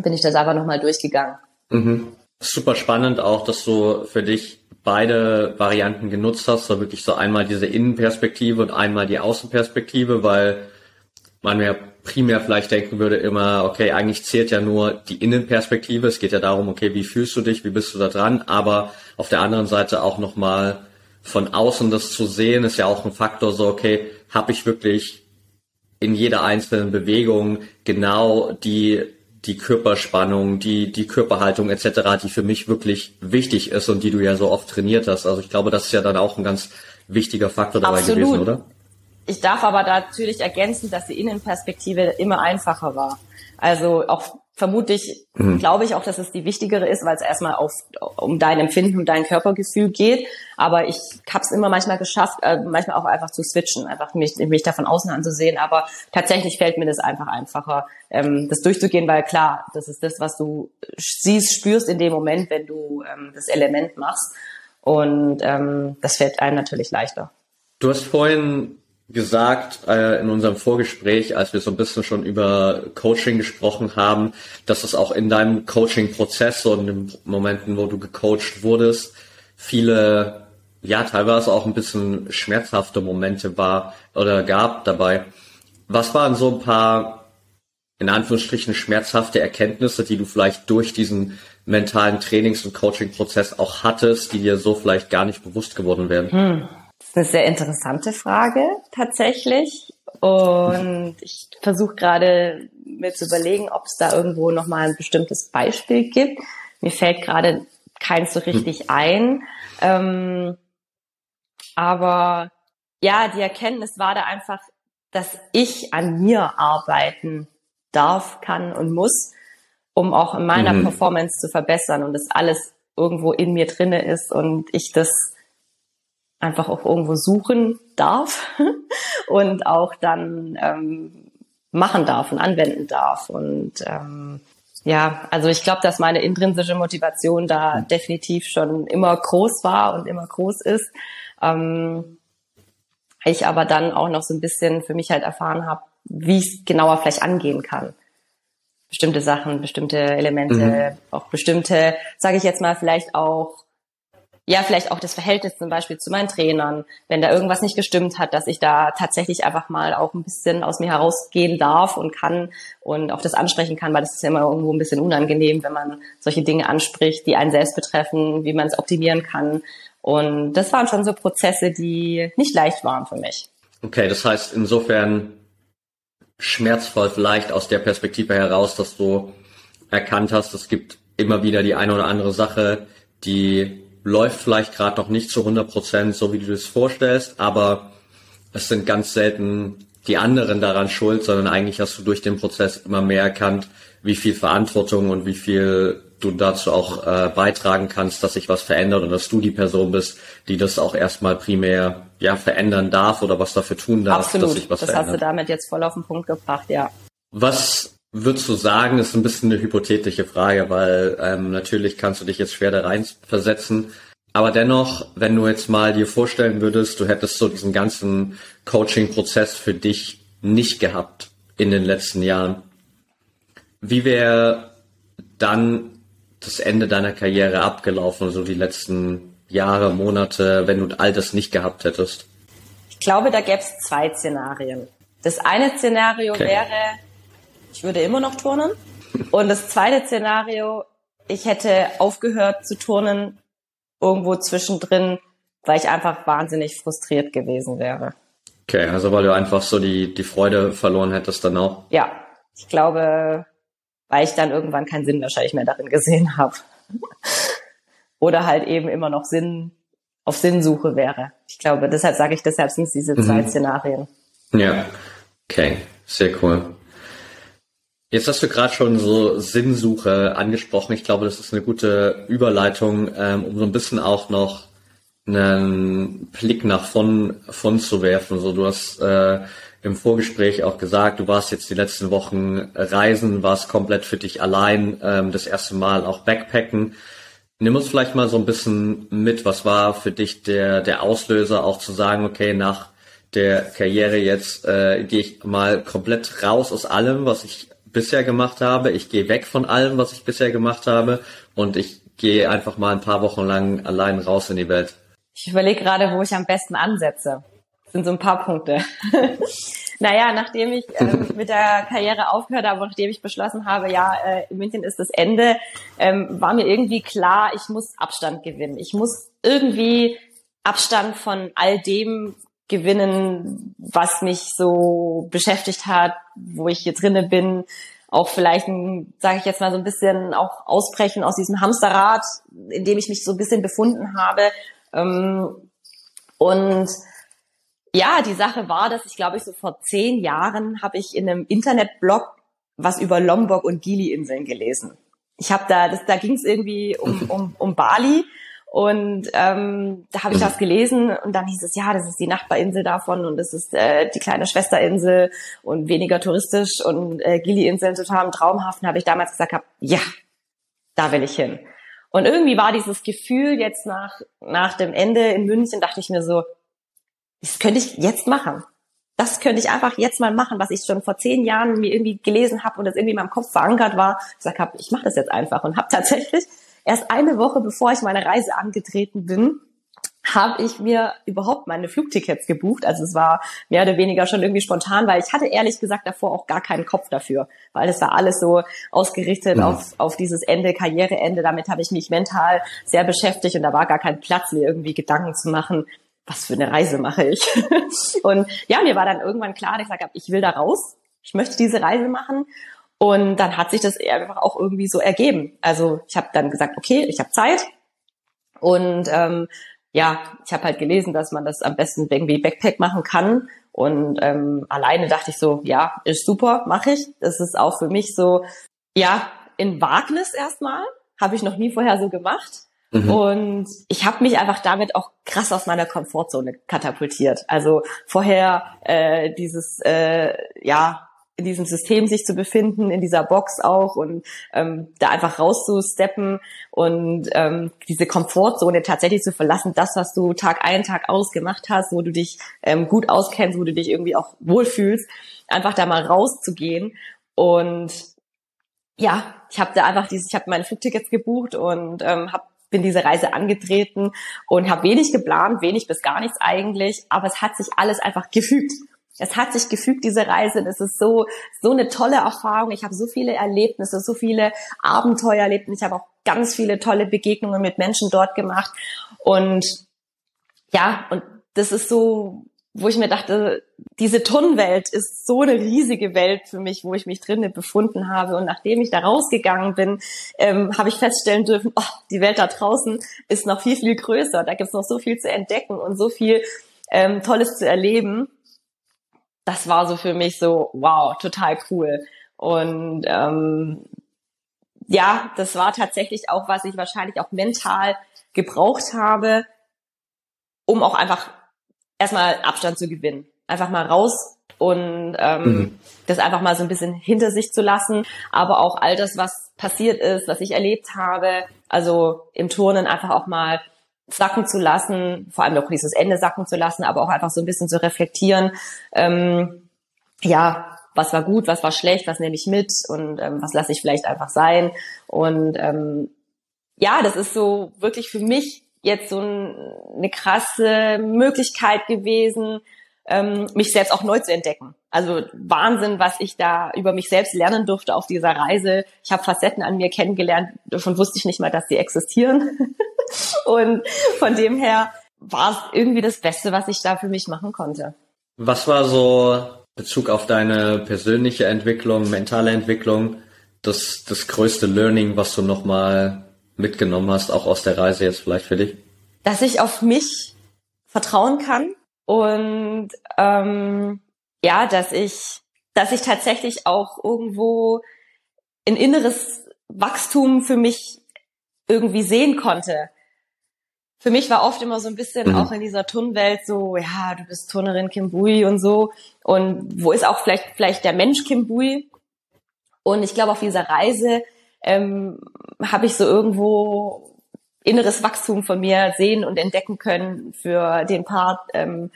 Bin ich das einfach nochmal durchgegangen. Mhm. Super spannend auch, dass du für dich beide Varianten genutzt hast, so wirklich so einmal diese Innenperspektive und einmal die Außenperspektive, weil man ja primär vielleicht denken würde immer, okay, eigentlich zählt ja nur die Innenperspektive. Es geht ja darum, okay, wie fühlst du dich, wie bist du da dran? Aber auf der anderen Seite auch nochmal von außen das zu sehen, ist ja auch ein Faktor so, okay, habe ich wirklich in jeder einzelnen Bewegung genau die die Körperspannung, die die Körperhaltung etc., die für mich wirklich wichtig ist und die du ja so oft trainiert hast. Also ich glaube, das ist ja dann auch ein ganz wichtiger Faktor dabei Absolut. gewesen, oder? Ich darf aber natürlich ergänzen, dass die Innenperspektive immer einfacher war. Also auch vermutlich mhm. glaube ich auch, dass es die wichtigere ist, weil es erstmal auf, um dein Empfinden und dein Körpergefühl geht. Aber ich habe es immer manchmal geschafft, äh, manchmal auch einfach zu switchen, einfach mich, mich da von außen anzusehen. Aber tatsächlich fällt mir das einfach einfacher, ähm, das durchzugehen, weil klar, das ist das, was du siehst, spürst in dem Moment, wenn du ähm, das Element machst. Und ähm, das fällt einem natürlich leichter. Du hast vorhin gesagt äh, in unserem Vorgespräch, als wir so ein bisschen schon über Coaching gesprochen haben, dass es auch in deinem Coaching-Prozess und in den Momenten, wo du gecoacht wurdest, viele, ja, teilweise auch ein bisschen schmerzhafte Momente war oder gab dabei. Was waren so ein paar, in Anführungsstrichen, schmerzhafte Erkenntnisse, die du vielleicht durch diesen mentalen Trainings- und Coaching-Prozess auch hattest, die dir so vielleicht gar nicht bewusst geworden wären? Hm eine sehr interessante Frage tatsächlich. Und ich versuche gerade mir zu überlegen, ob es da irgendwo nochmal ein bestimmtes Beispiel gibt. Mir fällt gerade keins so richtig hm. ein. Ähm, aber ja, die Erkenntnis war da einfach, dass ich an mir arbeiten darf, kann und muss, um auch in meiner mhm. Performance zu verbessern und das alles irgendwo in mir drinne ist und ich das einfach auch irgendwo suchen darf und auch dann ähm, machen darf und anwenden darf. Und ähm, ja, also ich glaube, dass meine intrinsische Motivation da definitiv schon immer groß war und immer groß ist. Ähm, ich aber dann auch noch so ein bisschen für mich halt erfahren habe, wie ich es genauer vielleicht angehen kann. Bestimmte Sachen, bestimmte Elemente, mhm. auch bestimmte, sage ich jetzt mal, vielleicht auch ja, vielleicht auch das Verhältnis zum Beispiel zu meinen Trainern, wenn da irgendwas nicht gestimmt hat, dass ich da tatsächlich einfach mal auch ein bisschen aus mir herausgehen darf und kann und auch das ansprechen kann, weil das ist ja immer irgendwo ein bisschen unangenehm, wenn man solche Dinge anspricht, die einen selbst betreffen, wie man es optimieren kann. Und das waren schon so Prozesse, die nicht leicht waren für mich. Okay, das heißt insofern schmerzvoll vielleicht aus der Perspektive heraus, dass du erkannt hast, es gibt immer wieder die eine oder andere Sache, die läuft vielleicht gerade noch nicht zu 100 Prozent so, wie du es vorstellst, aber es sind ganz selten die anderen daran schuld, sondern eigentlich hast du durch den Prozess immer mehr erkannt, wie viel Verantwortung und wie viel du dazu auch äh, beitragen kannst, dass sich was verändert und dass du die Person bist, die das auch erstmal primär ja verändern darf oder was dafür tun darf, Absolut. dass sich was das verändert. Das hast du damit jetzt voll auf den Punkt gebracht, ja. Was würdest du sagen, ist ein bisschen eine hypothetische Frage, weil ähm, natürlich kannst du dich jetzt schwer da rein versetzen. Aber dennoch, wenn du jetzt mal dir vorstellen würdest, du hättest so diesen ganzen Coaching-Prozess für dich nicht gehabt in den letzten Jahren, wie wäre dann das Ende deiner Karriere abgelaufen, so die letzten Jahre, Monate, wenn du all das nicht gehabt hättest? Ich glaube, da gäbe es zwei Szenarien. Das eine Szenario okay. wäre, ich würde immer noch turnen. Und das zweite Szenario, ich hätte aufgehört zu turnen irgendwo zwischendrin, weil ich einfach wahnsinnig frustriert gewesen wäre. Okay, also weil du einfach so die, die Freude verloren hättest dann auch? Ja, ich glaube, weil ich dann irgendwann keinen Sinn wahrscheinlich mehr darin gesehen habe. Oder halt eben immer noch Sinn auf Sinnsuche wäre. Ich glaube, deshalb sage ich, deshalb sind es diese zwei mhm. Szenarien. Ja, okay, sehr cool. Jetzt hast du gerade schon so Sinnsuche angesprochen. Ich glaube, das ist eine gute Überleitung, ähm, um so ein bisschen auch noch einen Blick nach von, von zu werfen. So, du hast äh, im Vorgespräch auch gesagt, du warst jetzt die letzten Wochen reisen, warst komplett für dich allein, ähm, das erste Mal auch Backpacken. Nimm uns vielleicht mal so ein bisschen mit, was war für dich der, der Auslöser, auch zu sagen, okay, nach der Karriere jetzt äh, gehe ich mal komplett raus aus allem, was ich bisher gemacht habe. Ich gehe weg von allem, was ich bisher gemacht habe und ich gehe einfach mal ein paar Wochen lang allein raus in die Welt. Ich überlege gerade, wo ich am besten ansetze. Das sind so ein paar Punkte. naja, nachdem ich ähm, mit der Karriere aufgehört habe, nachdem ich beschlossen habe, ja, äh, in München ist das Ende, ähm, war mir irgendwie klar, ich muss Abstand gewinnen. Ich muss irgendwie Abstand von all dem gewinnen, was mich so beschäftigt hat, wo ich hier drinne bin, auch vielleicht, sage ich jetzt mal so ein bisschen auch ausbrechen aus diesem Hamsterrad, in dem ich mich so ein bisschen befunden habe. Ähm, und ja, die Sache war, dass ich glaube ich so vor zehn Jahren habe ich in einem Internetblog was über Lombok und Gili-Inseln gelesen. Ich habe da, das, da ging es irgendwie um, um, um Bali und ähm, da habe ich das gelesen und dann hieß es, ja, das ist die Nachbarinsel davon und das ist äh, die kleine Schwesterinsel und weniger touristisch und äh, Gili-Inseln total im Traumhaften, habe ich damals gesagt, hab, ja, da will ich hin. Und irgendwie war dieses Gefühl jetzt nach, nach dem Ende in München, dachte ich mir so, das könnte ich jetzt machen. Das könnte ich einfach jetzt mal machen, was ich schon vor zehn Jahren mir irgendwie gelesen habe und das irgendwie in meinem Kopf verankert war. Ich sag, hab, ich mache das jetzt einfach und habe tatsächlich Erst eine Woche bevor ich meine Reise angetreten bin, habe ich mir überhaupt meine Flugtickets gebucht. Also es war mehr oder weniger schon irgendwie spontan, weil ich hatte ehrlich gesagt davor auch gar keinen Kopf dafür, weil es war alles so ausgerichtet mhm. auf, auf dieses Ende, Karriereende. Damit habe ich mich mental sehr beschäftigt und da war gar kein Platz, mir irgendwie Gedanken zu machen, was für eine Reise mache ich. und ja, mir war dann irgendwann klar, dass ich gesagt habe, ich will da raus. Ich möchte diese Reise machen und dann hat sich das einfach auch irgendwie so ergeben. Also ich habe dann gesagt, okay, ich habe Zeit. Und ähm, ja, ich habe halt gelesen, dass man das am besten irgendwie Backpack machen kann. Und ähm, alleine dachte ich so, ja, ist super, mache ich. Das ist auch für mich so, ja, in Wagnis erstmal. Habe ich noch nie vorher so gemacht. Mhm. Und ich habe mich einfach damit auch krass aus meiner Komfortzone katapultiert. Also vorher äh, dieses, äh, ja, in diesem System sich zu befinden, in dieser Box auch und ähm, da einfach rauszusteppen und ähm, diese Komfortzone tatsächlich zu verlassen, das, was du Tag ein, Tag aus gemacht hast, wo du dich ähm, gut auskennst, wo du dich irgendwie auch wohlfühlst, einfach da mal rauszugehen. Und ja, ich habe da einfach dieses, ich habe meine Flugtickets gebucht und ähm, habe bin diese Reise angetreten und habe wenig geplant, wenig bis gar nichts eigentlich, aber es hat sich alles einfach gefügt es hat sich gefügt, diese Reise. Es ist so, so eine tolle Erfahrung. Ich habe so viele Erlebnisse, so viele Abenteuer erlebt. Ich habe auch ganz viele tolle Begegnungen mit Menschen dort gemacht. Und ja, und das ist so, wo ich mir dachte, diese Turnwelt ist so eine riesige Welt für mich, wo ich mich drinnen befunden habe. Und nachdem ich da rausgegangen bin, ähm, habe ich feststellen dürfen, oh, die Welt da draußen ist noch viel, viel größer. Da gibt es noch so viel zu entdecken und so viel ähm, Tolles zu erleben das war so für mich so, wow, total cool. Und ähm, ja, das war tatsächlich auch, was ich wahrscheinlich auch mental gebraucht habe, um auch einfach erstmal Abstand zu gewinnen. Einfach mal raus und ähm, mhm. das einfach mal so ein bisschen hinter sich zu lassen. Aber auch all das, was passiert ist, was ich erlebt habe, also im Turnen einfach auch mal sacken zu lassen, vor allem auch dieses Ende sacken zu lassen, aber auch einfach so ein bisschen zu reflektieren. Ähm, ja, was war gut, was war schlecht, was nehme ich mit und ähm, was lasse ich vielleicht einfach sein. Und ähm, ja, das ist so wirklich für mich jetzt so ein, eine krasse Möglichkeit gewesen, ähm, mich selbst auch neu zu entdecken. Also Wahnsinn, was ich da über mich selbst lernen durfte auf dieser Reise. Ich habe Facetten an mir kennengelernt, davon wusste ich nicht mal, dass sie existieren. Und von dem her war es irgendwie das Beste, was ich da für mich machen konnte. Was war so Bezug auf deine persönliche Entwicklung, mentale Entwicklung, das, das größte Learning, was du nochmal mitgenommen hast, auch aus der Reise jetzt vielleicht für dich? Dass ich auf mich vertrauen kann und ähm, ja, dass ich, dass ich tatsächlich auch irgendwo ein inneres Wachstum für mich irgendwie sehen konnte. Für mich war oft immer so ein bisschen mhm. auch in dieser Turnwelt so, ja, du bist Turnerin Kim Bui und so. Und wo ist auch vielleicht, vielleicht der Mensch Kim Bui? Und ich glaube, auf dieser Reise ähm, habe ich so irgendwo inneres Wachstum von mir sehen und entdecken können für den Part ähm,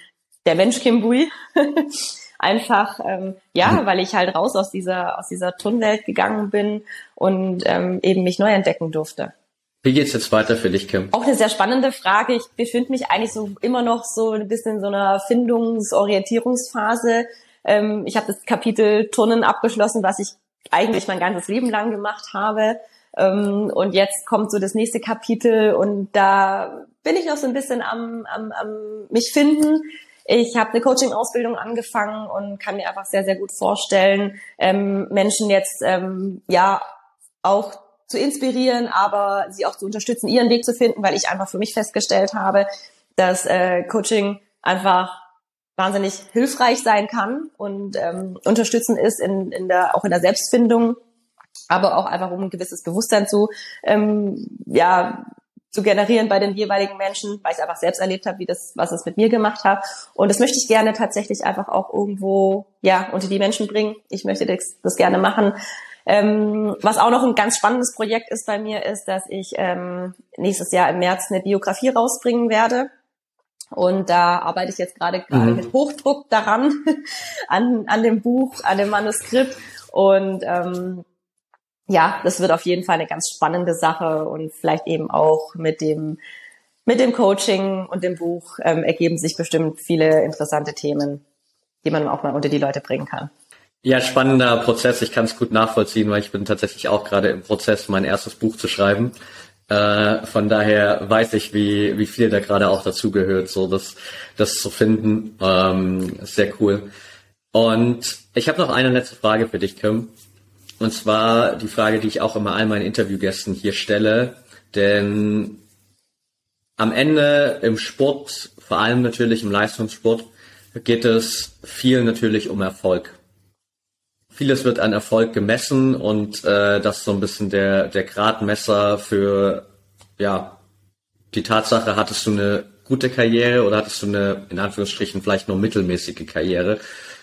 der Mensch Kim Bui. Einfach, ähm, ja, mhm. weil ich halt raus aus dieser, aus dieser Turnwelt gegangen bin und ähm, eben mich neu entdecken durfte. Wie geht's jetzt weiter für dich, Kim? Auch eine sehr spannende Frage. Ich befinde mich eigentlich so immer noch so ein bisschen in so einer Findungsorientierungsphase. Ähm, ich habe das Kapitel Turnen abgeschlossen, was ich eigentlich mein ganzes Leben lang gemacht habe. Ähm, und jetzt kommt so das nächste Kapitel und da bin ich noch so ein bisschen am, am, am mich finden. Ich habe eine Coaching-Ausbildung angefangen und kann mir einfach sehr, sehr gut vorstellen, ähm, Menschen jetzt ähm, ja auch zu inspirieren, aber sie auch zu unterstützen, ihren Weg zu finden, weil ich einfach für mich festgestellt habe, dass äh, Coaching einfach wahnsinnig hilfreich sein kann und ähm, unterstützen ist in, in der auch in der Selbstfindung, aber auch einfach um ein gewisses Bewusstsein zu ähm, ja zu generieren bei den jeweiligen Menschen, weil ich einfach selbst erlebt habe, wie das, was es mit mir gemacht hat. Und das möchte ich gerne tatsächlich einfach auch irgendwo ja unter die Menschen bringen. Ich möchte das, das gerne machen, ähm, was auch noch ein ganz spannendes Projekt ist bei mir, ist, dass ich ähm, nächstes Jahr im März eine Biografie rausbringen werde. Und da arbeite ich jetzt gerade gerade mhm. mit Hochdruck daran, an, an dem Buch, an dem Manuskript. Und ähm, ja, das wird auf jeden Fall eine ganz spannende Sache und vielleicht eben auch mit dem mit dem Coaching und dem Buch ähm, ergeben sich bestimmt viele interessante Themen, die man auch mal unter die Leute bringen kann. Ja, spannender Prozess. Ich kann es gut nachvollziehen, weil ich bin tatsächlich auch gerade im Prozess, mein erstes Buch zu schreiben. Äh, von daher weiß ich, wie, wie viel da gerade auch dazugehört, so das, das zu finden. Ähm, sehr cool. Und ich habe noch eine letzte Frage für dich, Kim. Und zwar die Frage, die ich auch immer all meinen Interviewgästen hier stelle. Denn am Ende im Sport, vor allem natürlich im Leistungssport, geht es viel natürlich um Erfolg. Vieles wird an Erfolg gemessen und äh, das ist so ein bisschen der, der Gradmesser für ja die Tatsache, hattest du eine gute Karriere oder hattest du eine, in Anführungsstrichen, vielleicht nur mittelmäßige Karriere.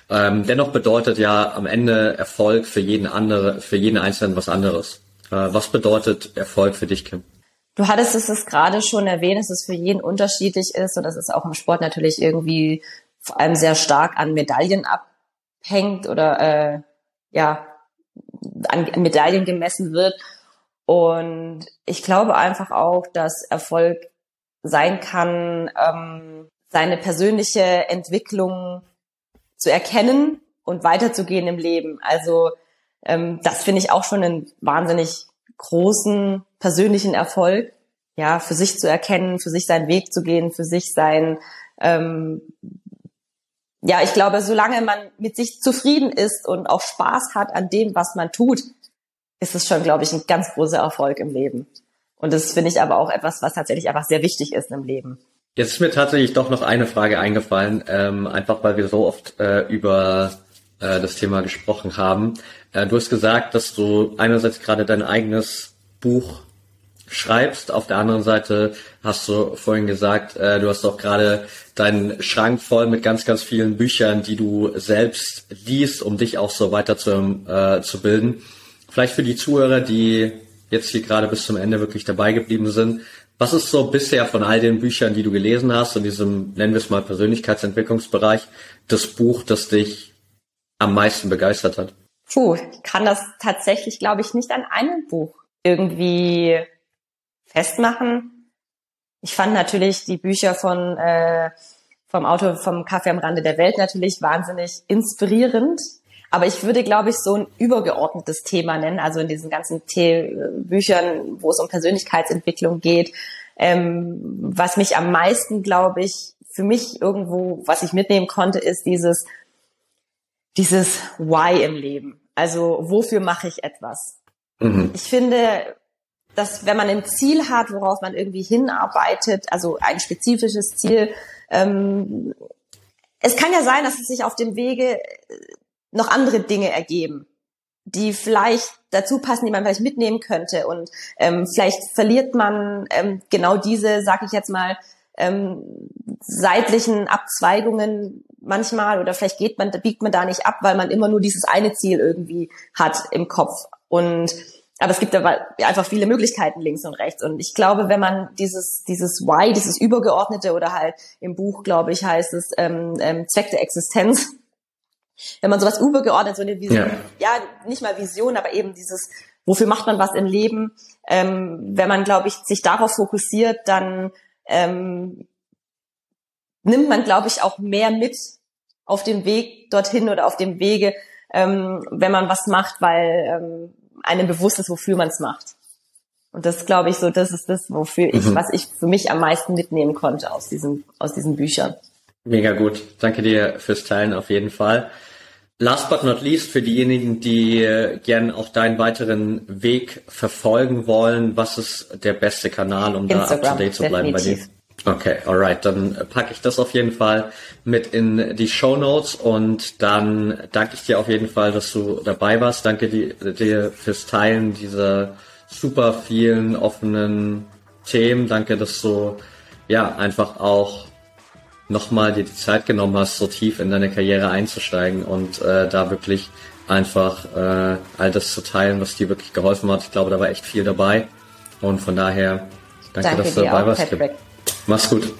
Ähm, dennoch bedeutet ja am Ende Erfolg für jeden andere, für jeden Einzelnen was anderes. Äh, was bedeutet Erfolg für dich, Kim? Du hattest es gerade schon erwähnt, dass es für jeden unterschiedlich ist und dass es auch im Sport natürlich irgendwie vor allem sehr stark an Medaillen abhängt oder äh, ja an Medaillen gemessen wird. Und ich glaube einfach auch, dass Erfolg sein kann, ähm, seine persönliche Entwicklung zu erkennen und weiterzugehen im Leben. Also ähm, das finde ich auch schon einen wahnsinnig großen persönlichen Erfolg, ja, für sich zu erkennen, für sich seinen Weg zu gehen, für sich sein, ähm, ja, ich glaube, solange man mit sich zufrieden ist und auch Spaß hat an dem, was man tut, ist es schon, glaube ich, ein ganz großer Erfolg im Leben. Und das finde ich aber auch etwas, was tatsächlich einfach sehr wichtig ist im Leben. Jetzt ist mir tatsächlich doch noch eine Frage eingefallen, ähm, einfach weil wir so oft äh, über äh, das Thema gesprochen haben. Äh, du hast gesagt, dass du einerseits gerade dein eigenes Buch schreibst, auf der anderen Seite hast du vorhin gesagt, äh, du hast auch gerade deinen Schrank voll mit ganz, ganz vielen Büchern, die du selbst liest, um dich auch so weiter zu, äh, zu bilden. Vielleicht für die Zuhörer, die jetzt hier gerade bis zum Ende wirklich dabei geblieben sind, was ist so bisher von all den Büchern, die du gelesen hast, in diesem, nennen wir es mal, Persönlichkeitsentwicklungsbereich, das Buch, das dich am meisten begeistert hat? Puh, ich kann das tatsächlich, glaube ich, nicht an einem Buch irgendwie festmachen. Ich fand natürlich die Bücher von äh, vom Autor vom Kaffee am Rande der Welt natürlich wahnsinnig inspirierend. Aber ich würde, glaube ich, so ein übergeordnetes Thema nennen, also in diesen ganzen The Büchern, wo es um Persönlichkeitsentwicklung geht. Ähm, was mich am meisten, glaube ich, für mich irgendwo, was ich mitnehmen konnte, ist dieses, dieses Why im Leben. Also wofür mache ich etwas? Mhm. Ich finde, dass wenn man ein Ziel hat, worauf man irgendwie hinarbeitet, also ein spezifisches Ziel, ähm, es kann ja sein, dass es sich auf dem Wege noch andere Dinge ergeben, die vielleicht dazu passen, die man vielleicht mitnehmen könnte. Und ähm, vielleicht verliert man ähm, genau diese, sag ich jetzt mal, ähm, seitlichen Abzweigungen manchmal oder vielleicht geht man, biegt man da nicht ab, weil man immer nur dieses eine Ziel irgendwie hat im Kopf. Und aber es gibt aber einfach viele Möglichkeiten links und rechts. Und ich glaube, wenn man dieses, dieses Why, dieses Übergeordnete oder halt im Buch, glaube ich, heißt es ähm, ähm, Zweck der Existenz, wenn man sowas übergeordnet, so eine Vision, ja. ja, nicht mal Vision, aber eben dieses, wofür macht man was im Leben, ähm, wenn man, glaube ich, sich darauf fokussiert, dann ähm, nimmt man, glaube ich, auch mehr mit auf dem Weg dorthin oder auf dem Wege, ähm, wenn man was macht, weil ähm, einem bewusst ist, wofür man es macht. Und das glaube ich so, das ist das, wofür ich, mhm. was ich für mich am meisten mitnehmen konnte aus diesen, aus diesen Büchern. Mega gut. Danke dir fürs Teilen auf jeden Fall. Last but not least, für diejenigen, die äh, gern auch deinen weiteren Weg verfolgen wollen, was ist der beste Kanal, um Instagram, da up to date zu bleiben definitiv. bei dir? Okay, alright, dann packe ich das auf jeden Fall mit in die Show Notes und dann danke ich dir auf jeden Fall, dass du dabei warst. Danke dir fürs Teilen dieser super vielen offenen Themen. Danke, dass du ja einfach auch nochmal dir die Zeit genommen hast, so tief in deine Karriere einzusteigen und äh, da wirklich einfach äh, all das zu teilen, was dir wirklich geholfen hat. Ich glaube, da war echt viel dabei. Und von daher, danke, danke dass du dabei warst. Patrick. Mach's gut.